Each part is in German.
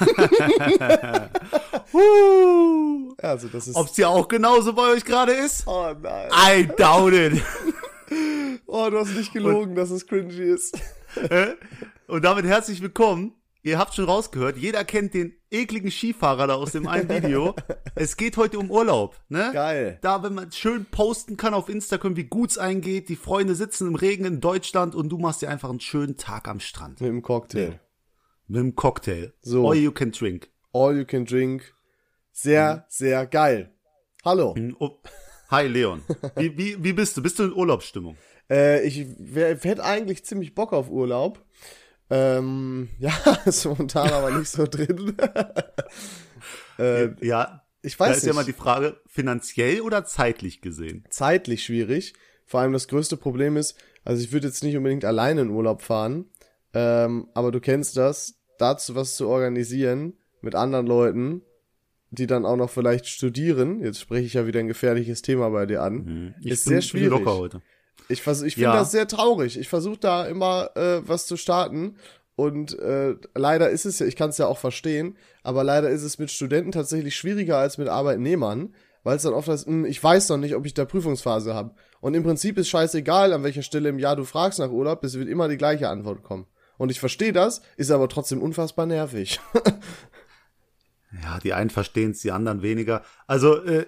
uh, Also das ist. Ob's ja auch genauso bei euch gerade ist? oh nein. I doubt it. Oh, du hast nicht gelogen, dass es cringy ist. Und damit herzlich willkommen. Ihr habt schon rausgehört, jeder kennt den ekligen Skifahrer da aus dem einen Video. es geht heute um Urlaub, ne? Geil. Da, wenn man schön posten kann auf Instagram, wie gut's eingeht, die Freunde sitzen im Regen in Deutschland und du machst dir einfach einen schönen Tag am Strand. Mit dem Cocktail. Mit einem Cocktail. So. All you can drink. All you can drink. Sehr, sehr geil. Hallo. Hi Leon. Wie, wie, wie bist du? Bist du in Urlaubsstimmung? Äh, ich hätte eigentlich ziemlich Bock auf Urlaub. Ähm, ja, ist momentan aber nicht so drin. äh, Ja, ich da weiß ist nicht. ja mal die Frage, finanziell oder zeitlich gesehen? zeitlich schwierig. Vor allem das größte Problem ist, also ich würde jetzt nicht unbedingt alleine in Urlaub fahren, ähm, aber du kennst das, dazu was zu organisieren mit anderen Leuten, die dann auch noch vielleicht studieren. Jetzt spreche ich ja wieder ein gefährliches Thema bei dir an. Mhm. Ist bin- sehr schwierig. Ich, vers- ich finde Ja. das sehr traurig. Ich versuche da immer äh, was zu starten. Und äh, leider ist es ja, ich kann es ja auch verstehen, aber leider ist es mit Studenten tatsächlich schwieriger als mit Arbeitnehmern, weil es dann oft heißt, "Hm, ich weiß noch nicht, ob ich da Prüfungsphase habe. Und im Prinzip ist scheißegal, an welcher Stelle im Jahr du fragst nach Urlaub, es wird immer die gleiche Antwort kommen. Und ich verstehe das, ist aber trotzdem unfassbar nervig. Ja, die einen verstehen es, die anderen weniger. Also, äh,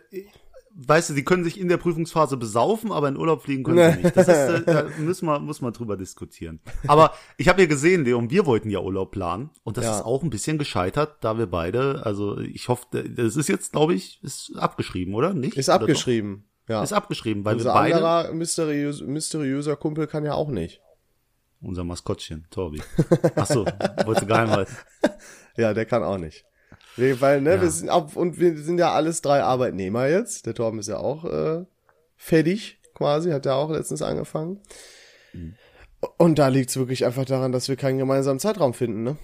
weißt du, die können sich in der Prüfungsphase besaufen, aber in Urlaub fliegen können sie nicht. Das ist, äh, da müssen wir, muss man drüber diskutieren. Aber ich habe ja gesehen, Leon, wir wollten ja Urlaub planen und das Ja. ist auch ein bisschen gescheitert, da wir beide, also ich hoffe, das ist jetzt, glaube ich, ist abgeschrieben, oder? Nicht? Ist abgeschrieben. Ja. Ist abgeschrieben, weil Unser wir beide, anderer mysteriös, mysteriöser Kumpel kann ja auch nicht. Unser Maskottchen, Torbi. Ach so, wollte geheim halten. Ja, der kann auch nicht. Weil, ne, Ja. wir sind auch, und wir sind ja alles drei Arbeitnehmer jetzt. Der Torben ist ja auch äh, fertig, quasi, hat ja auch letztens angefangen. Mhm. Und da liegt's wirklich einfach daran, dass wir keinen gemeinsamen Zeitraum finden, ne?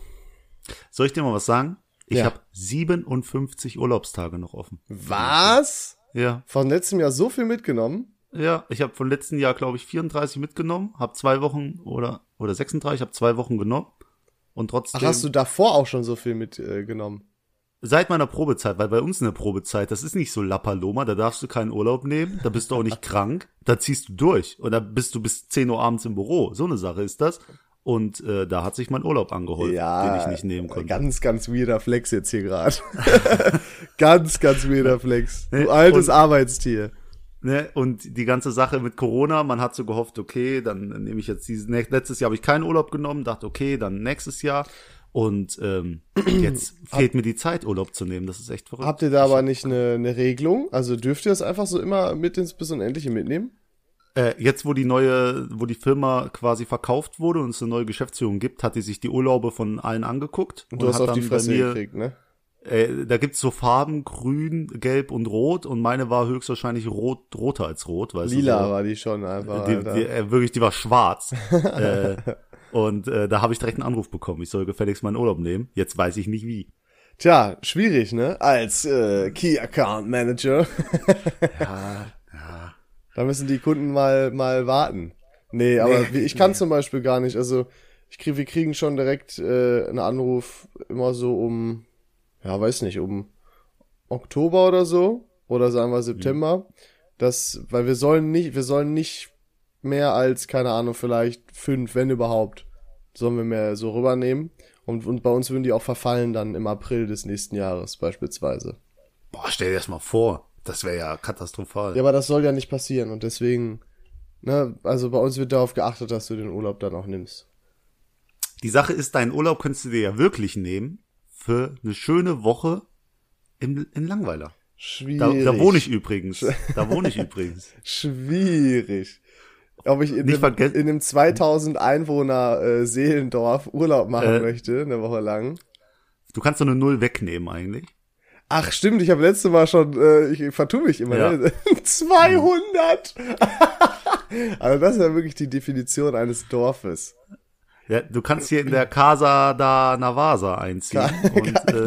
Soll ich dir mal was sagen? Ich Ja. habe 57 Urlaubstage noch offen. Was? Ja. Von letztem Jahr so viel mitgenommen? Ja, ich habe von letzten Jahr, glaube ich, 34 mitgenommen, habe zwei Wochen oder oder 36, habe zwei Wochen genommen und trotzdem Ach, hast du davor auch schon so viel mitgenommen? Äh, seit meiner Probezeit, weil bei uns in der Probezeit, das ist nicht so Lappaloma, da darfst du keinen Urlaub nehmen, da bist du auch nicht krank, da ziehst du durch und da bist du bis 10 Uhr abends im Büro. So eine Sache ist das. Und äh, da hat sich mein Urlaub angeholt, den ich nicht nehmen konnte. Ganz, ganz weirder Flex jetzt hier gerade. ganz, ganz weirder Flex. Du altes und- Arbeitstier. Ne? Und die ganze Sache mit Corona, man hat so gehofft, okay, dann nehme ich jetzt dieses, ne, letztes Jahr habe ich keinen Urlaub genommen, dachte, okay, dann nächstes Jahr. Und ähm, jetzt fehlt mir die Zeit, Urlaub zu nehmen. Das ist echt verrückt. Habt ihr da aber nicht eine, eine Regelung? Also dürft ihr das einfach so immer mit ins bis Unendliche mitnehmen? Äh, jetzt, wo die neue, wo die Firma quasi verkauft wurde und es eine neue Geschäftsführung gibt, hat die sich die Urlaube von allen angeguckt. Und du hast hat auf die Fresse gekriegt, ne? Äh, da gibt's so Farben, grün, gelb und rot und meine war höchstwahrscheinlich rot, roter als rot, weißt Lila du. So. war die schon einfach. Die, die, äh, wirklich, die war schwarz. äh, und äh, da habe ich direkt einen Anruf bekommen. Ich soll gefälligst meinen Urlaub nehmen. Jetzt weiß ich nicht wie. Tja, schwierig, ne? Als äh, Key Account Manager. Ja, ja. da müssen die Kunden mal mal warten. Nee, aber Nee, ich kann zum Beispiel gar nicht. Also ich krieg, wir kriegen schon direkt äh, einen Anruf immer so um, ja, weiß nicht, um Oktober oder so oder sagen wir September. Das, weil wir sollen nicht, wir sollen nicht mehr als keine Ahnung vielleicht fünf, wenn überhaupt, sollen wir mehr so rübernehmen. Und, und bei uns würden die auch verfallen dann im April des nächsten Jahres beispielsweise. Boah, stell dir das mal vor. Das wäre ja katastrophal. Ja, aber das soll ja nicht passieren und deswegen, ne, also bei uns wird darauf geachtet, dass du den Urlaub dann auch nimmst. Die Sache ist, deinen Urlaub könntest du dir ja wirklich nehmen für eine schöne Woche im, in Langweiler. Da, Schwierig. da wohne ich übrigens. Da wohne ich übrigens. Schwierig. Ob ich in, Nicht einem, vergessen- in einem 2000 Einwohner äh, Seelendorf Urlaub machen Äh. möchte, eine Woche lang. Du kannst so eine Null wegnehmen eigentlich. Ach stimmt, ich habe letzte Mal schon, äh, ich vertue mich immer, Ja. ne? 200! also das ist ja wirklich die Definition eines Dorfes. Ja, du kannst hier in der Casa da Navasa einziehen. und, äh,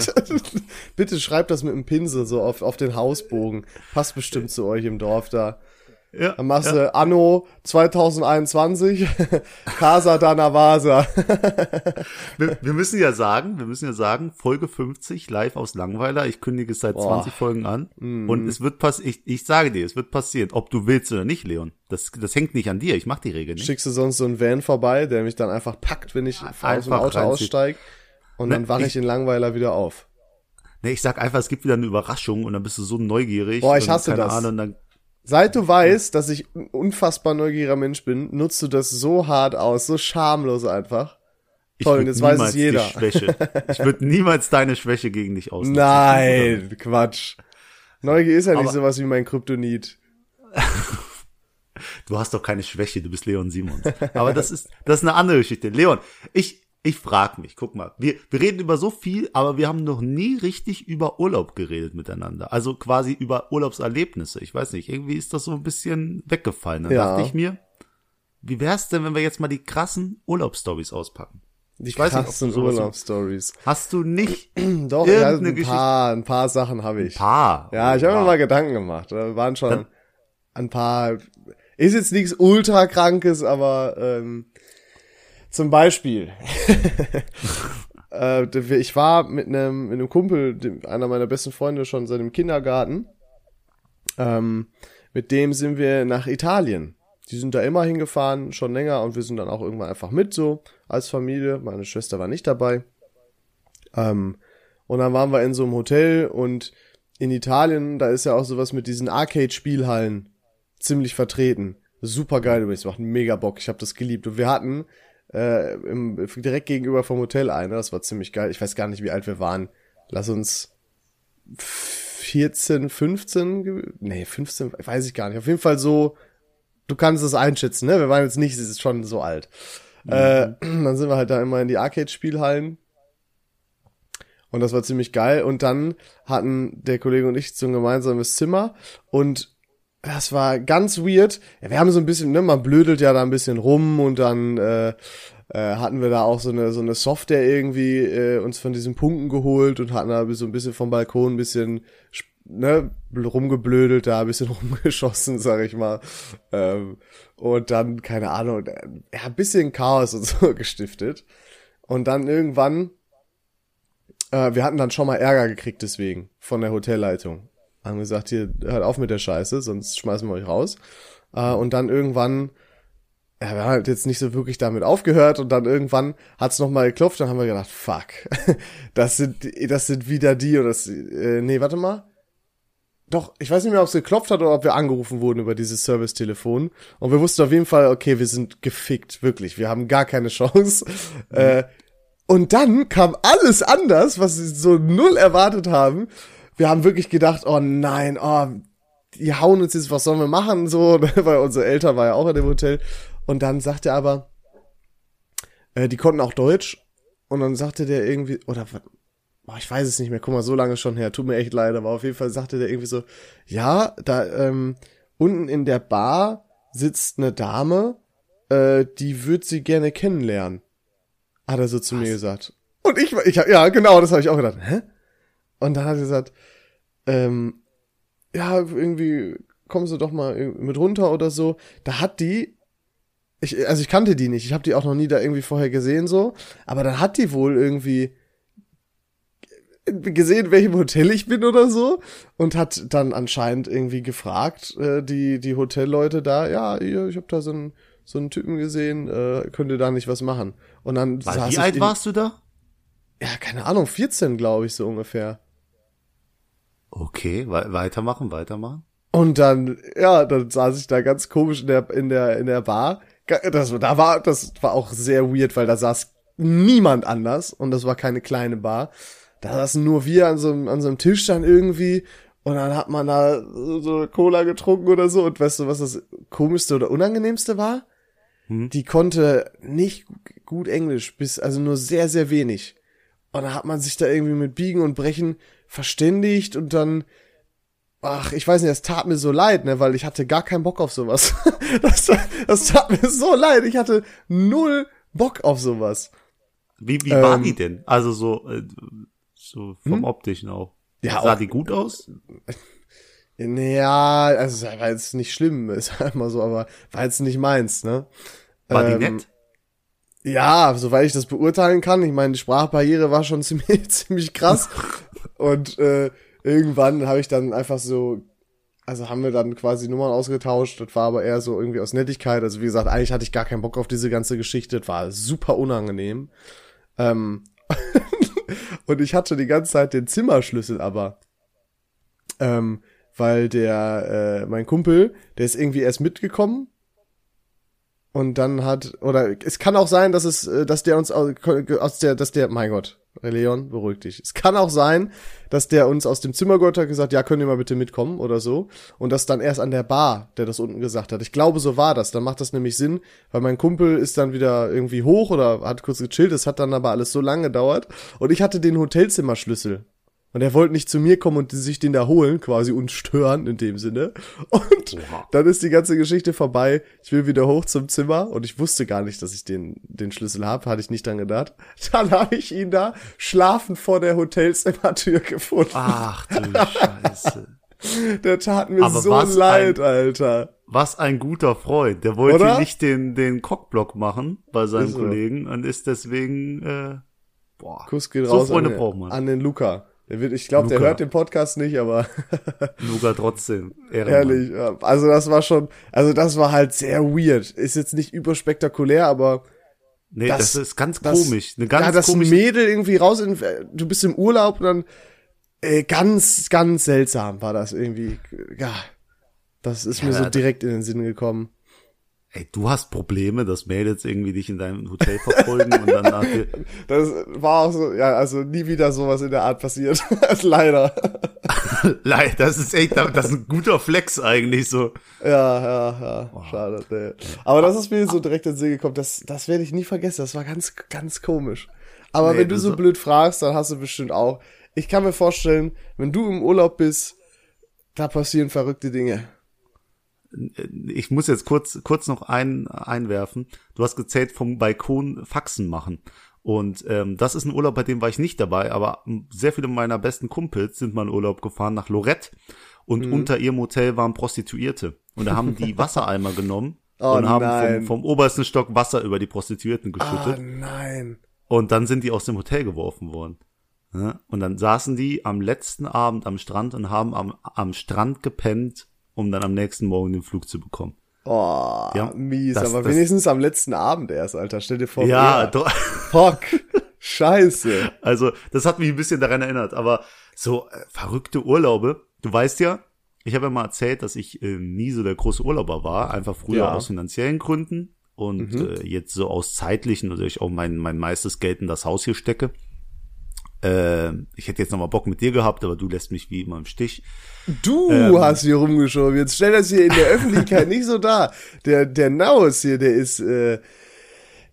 Bitte schreibt das mit einem Pinsel so auf, auf den Hausbogen. Passt bestimmt zu euch im Dorf da. Ja, dann machst ja. du Anno 2021, Casa da Navasa. wir, wir, müssen ja sagen, wir müssen ja sagen, Folge 50, live aus Langweiler. Ich kündige es seit oh. 20 Folgen an. Mm. Und es wird passieren, ich, ich sage dir, es wird passieren, ob du willst oder nicht, Leon. Das, das hängt nicht an dir, ich mach die Regel nicht. Schickst du sonst so einen Van vorbei, der mich dann einfach packt, wenn ich einfach aus dem Auto aussteige. Und ne, dann wache ich, ich in Langweiler wieder auf. Ne, ich sag einfach, es gibt wieder eine Überraschung und dann bist du so neugierig. Boah, ich hasse das. Ahnung, dann Seit du weißt, dass ich ein unfassbar neugieriger Mensch bin, nutzt du das so hart aus, so schamlos einfach. Ich Toll, jetzt weiß es jeder. Schwäche. Ich würde niemals deine Schwäche gegen dich ausnutzen. Nein, Quatsch. Neugier ist ja nicht Aber sowas wie mein Kryptonit. du hast doch keine Schwäche, du bist Leon Simons. Aber das ist, das ist eine andere Geschichte. Leon, ich, ich frag mich, guck mal, wir, wir reden über so viel, aber wir haben noch nie richtig über Urlaub geredet miteinander. Also quasi über Urlaubserlebnisse. Ich weiß nicht, irgendwie ist das so ein bisschen weggefallen. Dann ja. dachte ich mir, wie wär's denn, wenn wir jetzt mal die krassen Urlaubsstories auspacken? Die ich weiß krassen nicht, Urlaubsstories. Hast du nicht? Doch, ja, ein paar, Geschichte? ein paar Sachen habe ich. Ein paar. Ja, ich habe mir mal Gedanken gemacht. Da waren schon Dann, ein paar. Ist jetzt nichts ultra krankes, aber ähm, zum Beispiel. äh, ich war mit einem, mit einem Kumpel, einer meiner besten Freunde schon seit dem Kindergarten. Ähm, mit dem sind wir nach Italien. Die sind da immer hingefahren, schon länger, und wir sind dann auch irgendwann einfach mit so als Familie. Meine Schwester war nicht dabei. Ähm, und dann waren wir in so einem Hotel und in Italien, da ist ja auch sowas mit diesen Arcade-Spielhallen ziemlich vertreten. Super geil übrigens, macht mega Bock. Ich habe das geliebt. Und wir hatten äh, im, direkt gegenüber vom Hotel eine. Das war ziemlich geil. Ich weiß gar nicht, wie alt wir waren. Lass uns 14, 15, nee, 15, weiß ich gar nicht. Auf jeden Fall so, du kannst es einschätzen, ne? Wir waren jetzt nicht, es ist schon so alt. Mhm. Äh, dann sind wir halt da immer in die Arcade-Spielhallen. Und das war ziemlich geil. Und dann hatten der Kollege und ich so ein gemeinsames Zimmer. Und das war ganz weird. Ja, wir haben so ein bisschen, ne, man blödelt ja da ein bisschen rum und dann äh, äh, hatten wir da auch so eine so eine Software irgendwie äh, uns von diesen Punkten geholt und hatten da so ein bisschen vom Balkon ein bisschen ne, rumgeblödelt, da ein bisschen rumgeschossen, sag ich mal. Ähm, und dann, keine Ahnung, ja, ein bisschen Chaos und so gestiftet. Und dann irgendwann, äh, wir hatten dann schon mal Ärger gekriegt deswegen von der Hotelleitung haben gesagt, hier, hört auf mit der Scheiße, sonst schmeißen wir euch raus. Äh, und dann irgendwann, ja, wir haben halt jetzt nicht so wirklich damit aufgehört und dann irgendwann hat's noch mal geklopft, dann haben wir gedacht, fuck, das sind, das sind wieder die oder das, äh, nee, warte mal. Doch, ich weiß nicht mehr, ob es geklopft hat oder ob wir angerufen wurden über dieses Service-Telefon. Und wir wussten auf jeden Fall, okay, wir sind gefickt, wirklich. Wir haben gar keine Chance. Mhm. Äh, und dann kam alles anders, was sie so null erwartet haben wir haben wirklich gedacht, oh nein, oh, die hauen uns jetzt, was sollen wir machen, so, weil unsere Eltern war ja auch in dem Hotel. Und dann sagte er aber, äh, die konnten auch Deutsch. Und dann sagte der irgendwie, oder, boah, ich weiß es nicht mehr, guck mal, so lange schon her, tut mir echt leid, aber auf jeden Fall sagte der irgendwie so, ja, da, ähm, unten in der Bar sitzt eine Dame, äh, die wird sie gerne kennenlernen. Hat er so zu was? mir gesagt. Und ich, ich, ja, genau, das habe ich auch gedacht. Hä? Und dann hat er gesagt, ähm, ja, irgendwie kommst du doch mal mit runter oder so. Da hat die, ich, also ich kannte die nicht, ich habe die auch noch nie da irgendwie vorher gesehen so, aber dann hat die wohl irgendwie gesehen, welchem Hotel ich bin oder so und hat dann anscheinend irgendwie gefragt, äh, die die Hotelleute da, ja, ich habe da so einen so einen Typen gesehen, äh, könnt ihr da nicht was machen? Und dann War, Wie alt warst du da? Ja, keine Ahnung, 14 glaube ich so ungefähr. Okay, we weitermachen, weitermachen. Und dann, ja, dann saß ich da ganz komisch in der, in der, in der Bar. Das, da war, das war auch sehr weird, weil da saß niemand anders und das war keine kleine Bar. Da saßen nur wir an so, einem, an so einem Tisch dann irgendwie und dann hat man da so Cola getrunken oder so und weißt du, was das komischste oder unangenehmste war? Hm? Die konnte nicht gut Englisch, bis, also nur sehr, sehr wenig. Und dann hat man sich da irgendwie mit Biegen und Brechen verständigt und dann, ach, ich weiß nicht, das tat mir so leid, ne, weil ich hatte gar keinen Bock auf sowas. das, das tat mir so leid. Ich hatte null Bock auf sowas. Wie, wie ähm, war die denn? Also so, äh, so vom hm? optischen auch. Ja, sah auch, die gut aus? Ja, also war jetzt nicht schlimm, ist halt mal so, aber war jetzt nicht meins, ne? War die Ähm, nett? Ja, soweit ich das beurteilen kann. Ich meine, die Sprachbarriere war schon ziemlich, ziemlich krass. Und äh, irgendwann habe ich dann einfach so, also haben wir dann quasi Nummern ausgetauscht. Das war aber eher so irgendwie aus Nettigkeit. Also wie gesagt, eigentlich hatte ich gar keinen Bock auf diese ganze Geschichte. Das war super unangenehm. Ähm, und ich hatte die ganze Zeit den Zimmerschlüssel aber. Ähm, weil der, äh, mein Kumpel, der ist irgendwie erst mitgekommen und dann hat, oder es kann auch sein, dass es, äh, dass der uns aus, aus der, dass der, mein Gott, Leon, beruhig dich. Es kann auch sein, dass der uns aus dem Zimmer gehört hat, gesagt, ja, könnt ihr mal bitte mitkommen oder so. Und das dann erst an der Bar, der das unten gesagt hat. Ich glaube, so war das. Dann macht das nämlich Sinn, weil mein Kumpel ist dann wieder irgendwie hoch oder hat kurz gechillt. Es hat dann aber alles so lange gedauert. Und ich hatte den Hotelzimmerschlüssel. Und er wollte nicht zu mir kommen und sich den da holen, quasi uns stören in dem Sinne. Und Oha. dann ist die ganze Geschichte vorbei. Ich will wieder hoch zum Zimmer und ich wusste gar nicht, dass ich den, den Schlüssel habe, hatte ich nicht dran gedacht. Dann habe ich ihn da schlafend vor der Hotelzimmertür gefunden. Ach du Scheiße. Der tat mir Aber so leid, ein- Alter. Was ein guter Freund. Der wollte Oder? nicht den, den Cockblock machen bei seinem so. Kollegen und ist deswegen, äh, boah. Kuss geht So raus Freunde an, braucht man. an den Luca. Ich glaube, der hört den Podcast nicht, aber Luca trotzdem. Ehrenmann. ehrlich. Also das war schon, also das war halt sehr weird. Ist jetzt nicht überspektakulär, aber Nee, Das- das, ist ganz das- komisch. Eine ganz ja, das komische Mädel irgendwie raus in, du bist im Urlaub und dann äh, ganz, ganz seltsam war das irgendwie. Ja, das ist mir Ja, so das- direkt in den Sinn gekommen. Ey, du hast Probleme, dass Mädels irgendwie dich in deinem Hotel verfolgen und dann nach dir, Das war auch so, ja, also nie wieder sowas in der Art passiert. Leider. Leid, das ist echt, das ist ein guter Flex eigentlich so. Ja, ja, ja, schade. Nee. Aber das ist mir so direkt in den Sinn gekommen, das, das werde ich nie vergessen. Das war ganz, ganz komisch. Aber Nee, wenn du so blöd fragst, dann hast du bestimmt auch. Ich kann mir vorstellen, wenn du im Urlaub bist, da passieren verrückte Dinge. Ich muss jetzt kurz, kurz noch ein, einwerfen. Du hast gezählt vom Balkon Faxen machen. Und ähm, das ist ein Urlaub, bei dem war ich nicht dabei, aber sehr viele meiner besten Kumpels sind mal in Urlaub gefahren nach Lorette und Mhm. unter ihrem Hotel waren Prostituierte. Und da haben die Wassereimer genommen Oh und haben vom, vom obersten Stock Wasser über die Prostituierten geschüttet. nein. Und dann sind die aus dem Hotel geworfen worden. Und dann saßen die am letzten Abend am Strand und haben am, am Strand gepennt, um dann am nächsten Morgen den Flug zu bekommen. Oh, Ja, mies. das- aber das- wenigstens am letzten Abend erst, Alter. Stell dir vor. Ja, doch. Fuck. Scheiße. Also, das hat mich ein bisschen daran erinnert. Aber so äh, verrückte Urlaube. Du weißt ja, ich habe ja mal erzählt, dass ich äh, nie so der große Urlauber war. Einfach früher Ja. aus finanziellen Gründen. Und äh, jetzt so aus zeitlichen, also ich auch mein, mein meistes Geld in das Haus hier stecke. Äh, ich hätte jetzt noch mal Bock mit dir gehabt, aber du lässt mich wie immer im Stich. Du Ähm. hast hier rumgeschoben. Jetzt stell das hier in der Öffentlichkeit nicht so dar. Der, der Naus hier, der ist, äh,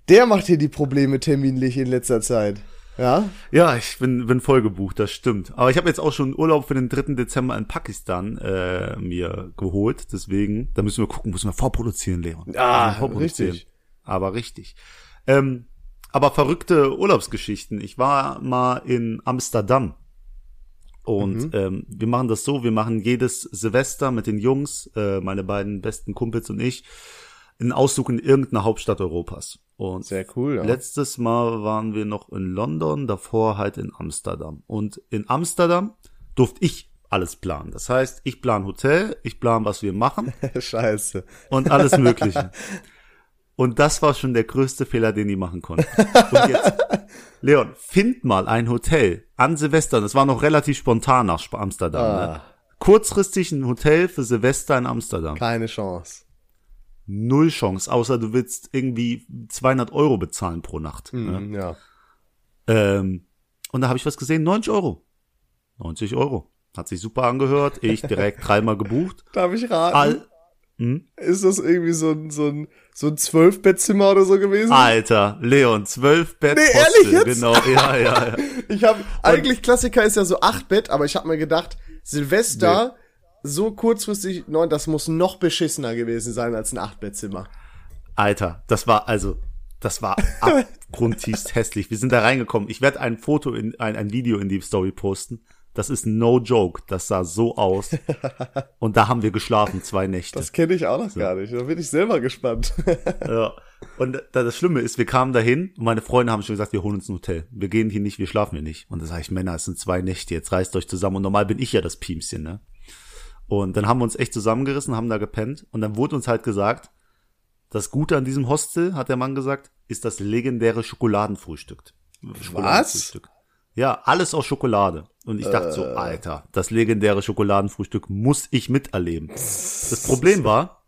der macht hier die Probleme terminlich in letzter Zeit. Ja? Ja, ich bin, bin voll gebucht, das stimmt. Aber ich habe jetzt auch schon Urlaub für den 3. Dezember in Pakistan äh, mir geholt. Deswegen, da müssen wir gucken, müssen wir vorproduzieren, Leon. Ah, wir vorproduzieren. richtig. Aber richtig. Ähm, aber verrückte Urlaubsgeschichten. Ich war mal in Amsterdam. Und ähm, wir machen das so, wir machen jedes Silvester mit den Jungs, äh, meine beiden besten Kumpels und ich, einen Ausflug in irgendeine Hauptstadt Europas. Und Sehr cool, ja. Letztes Mal waren wir noch in London, davor halt in Amsterdam. Und in Amsterdam durfte ich alles planen. Das heißt, ich plan Hotel, ich plan, was wir machen Scheiße. und alles Mögliche. Und das war schon der größte Fehler, den die machen konnten. Und jetzt, Leon, find mal ein Hotel an Silvester. Das war noch relativ spontan nach Amsterdam. Ne? Ah, Kurzfristig ein Hotel für Silvester in Amsterdam. keine Chance. Null Chance, außer du willst irgendwie 200 Euro bezahlen pro Nacht. Ne? Mhm, ja. Ähm, und da habe ich was gesehen, 90 Euro. 90 Euro. Hat sich super angehört. Ich direkt dreimal gebucht. Darf ich raten? All, hm? Ist das irgendwie so ein, so ein, so ein Zwölfbettzimmer oder so gewesen? Alter, Leon, 12 Bett. Nee, Hostel. ehrlich jetzt? Genau, ja, ja, ja. Ich habe eigentlich Klassiker ist ja so acht Bett, aber ich habe mir gedacht, Silvester so kurzfristig, neun, das muss noch beschissener gewesen sein als ein Achtbettzimmer. Alter, das war also, das war abgrundtiefst hässlich. Wir sind da reingekommen. Ich werde ein Foto in ein, ein Video in die Story posten. Das ist no joke. Das sah so aus. Und da haben wir geschlafen, zwei Nächte. Das kenne ich auch noch so. gar nicht. Da bin ich selber gespannt. ja. Und das Schlimme ist, wir kamen dahin und meine Freunde haben schon gesagt, wir holen uns ein Hotel. Wir gehen hier nicht, wir schlafen hier nicht. Und da sage ich, Männer, es sind zwei Nächte, jetzt reißt euch zusammen. Und normal bin ich ja das Piemschen, ne? Und dann haben wir uns echt zusammengerissen, haben da gepennt. Und dann wurde uns halt gesagt, das Gute an diesem Hostel, hat der Mann gesagt, ist das legendäre Schokoladenfrühstück. Was? Ja, alles aus Schokolade. Und ich dachte so, äh. Alter, das legendäre Schokoladenfrühstück muss ich miterleben. Das Problem war,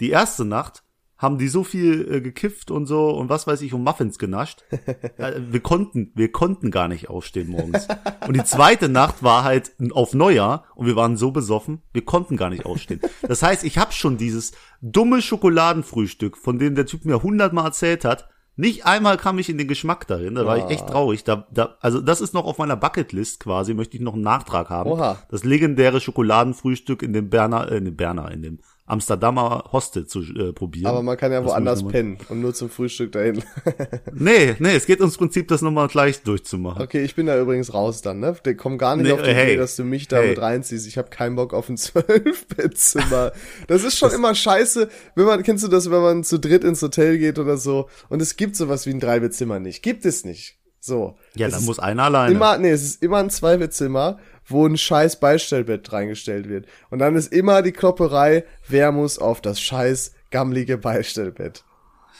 die erste Nacht haben die so viel äh, gekifft und so und was weiß ich und Muffins genascht. äh, wir konnten, wir konnten gar nicht aufstehen morgens. Und die zweite Nacht war halt auf Neujahr und wir waren so besoffen, wir konnten gar nicht aufstehen. Das heißt, ich habe schon dieses dumme Schokoladenfrühstück, von dem der Typ mir hundertmal erzählt hat, nicht einmal kam ich in den Geschmack darin, da war ich echt ah. traurig. Da, da, also das ist noch auf meiner Bucketlist quasi, möchte ich noch einen Nachtrag haben. Oha. Das legendäre Schokoladenfrühstück in dem Berner, äh, in dem Berner, in dem Amsterdamer Hostel zu äh, probieren. Aber man kann ja woanders pennen und nur zum Frühstück dahin. nee, nee, es geht ums Prinzip, das nochmal gleich durchzumachen. Okay, ich bin da übrigens raus dann, ne? Der kommt gar nicht nee, auf die hey, Idee, dass du mich da hey. mit reinziehst. Ich habe keinen Bock auf ein Zwölf-Bettzimmer. das ist schon das immer scheiße, wenn man, kennst du das, wenn man zu dritt ins Hotel geht oder so und es gibt sowas wie ein Dreibettzimmer nicht. Gibt es nicht. So. Ja, dann muss einer alleine. Immer, nee, es ist immer ein Zweibettzimmer wo ein scheiß Beistellbett reingestellt wird. Und dann ist immer die Klopperei, wer muss auf das scheiß gammlige Beistellbett.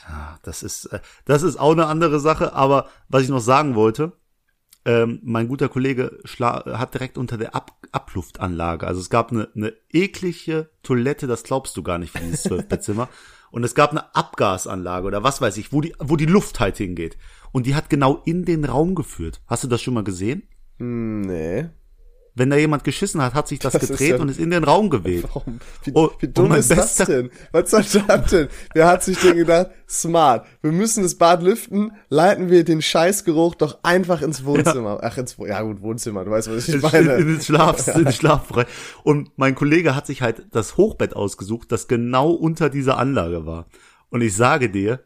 Ja, das ist, äh, das ist auch eine andere Sache, aber was ich noch sagen wollte, ähm, mein guter Kollege hat direkt unter der Ab Abluftanlage, also es gab eine, eine eklige Toilette, das glaubst du gar nicht für dieses Zwölfbettzimmer. Und es gab eine Abgasanlage oder was weiß ich, wo die, wo die Luft halt hingeht. Und die hat genau in den Raum geführt. Hast du das schon mal gesehen? Hm, nee wenn da jemand geschissen hat, hat sich das, das gedreht ist ja, und ist in den Raum geweht. Warum? Wie, oh, wie dumm ist das denn? Was soll das denn? Wer hat sich denn gedacht, smart, wir müssen das Bad lüften, leiten wir den Scheißgeruch doch einfach ins Wohnzimmer. Ja. Ach, ins, ja gut, Wohnzimmer, du weißt, was ich meine. In, in den Schlaf, ja. in den Schlafbereich. Und mein Kollege hat sich halt das Hochbett ausgesucht, das genau unter dieser Anlage war. Und ich sage dir,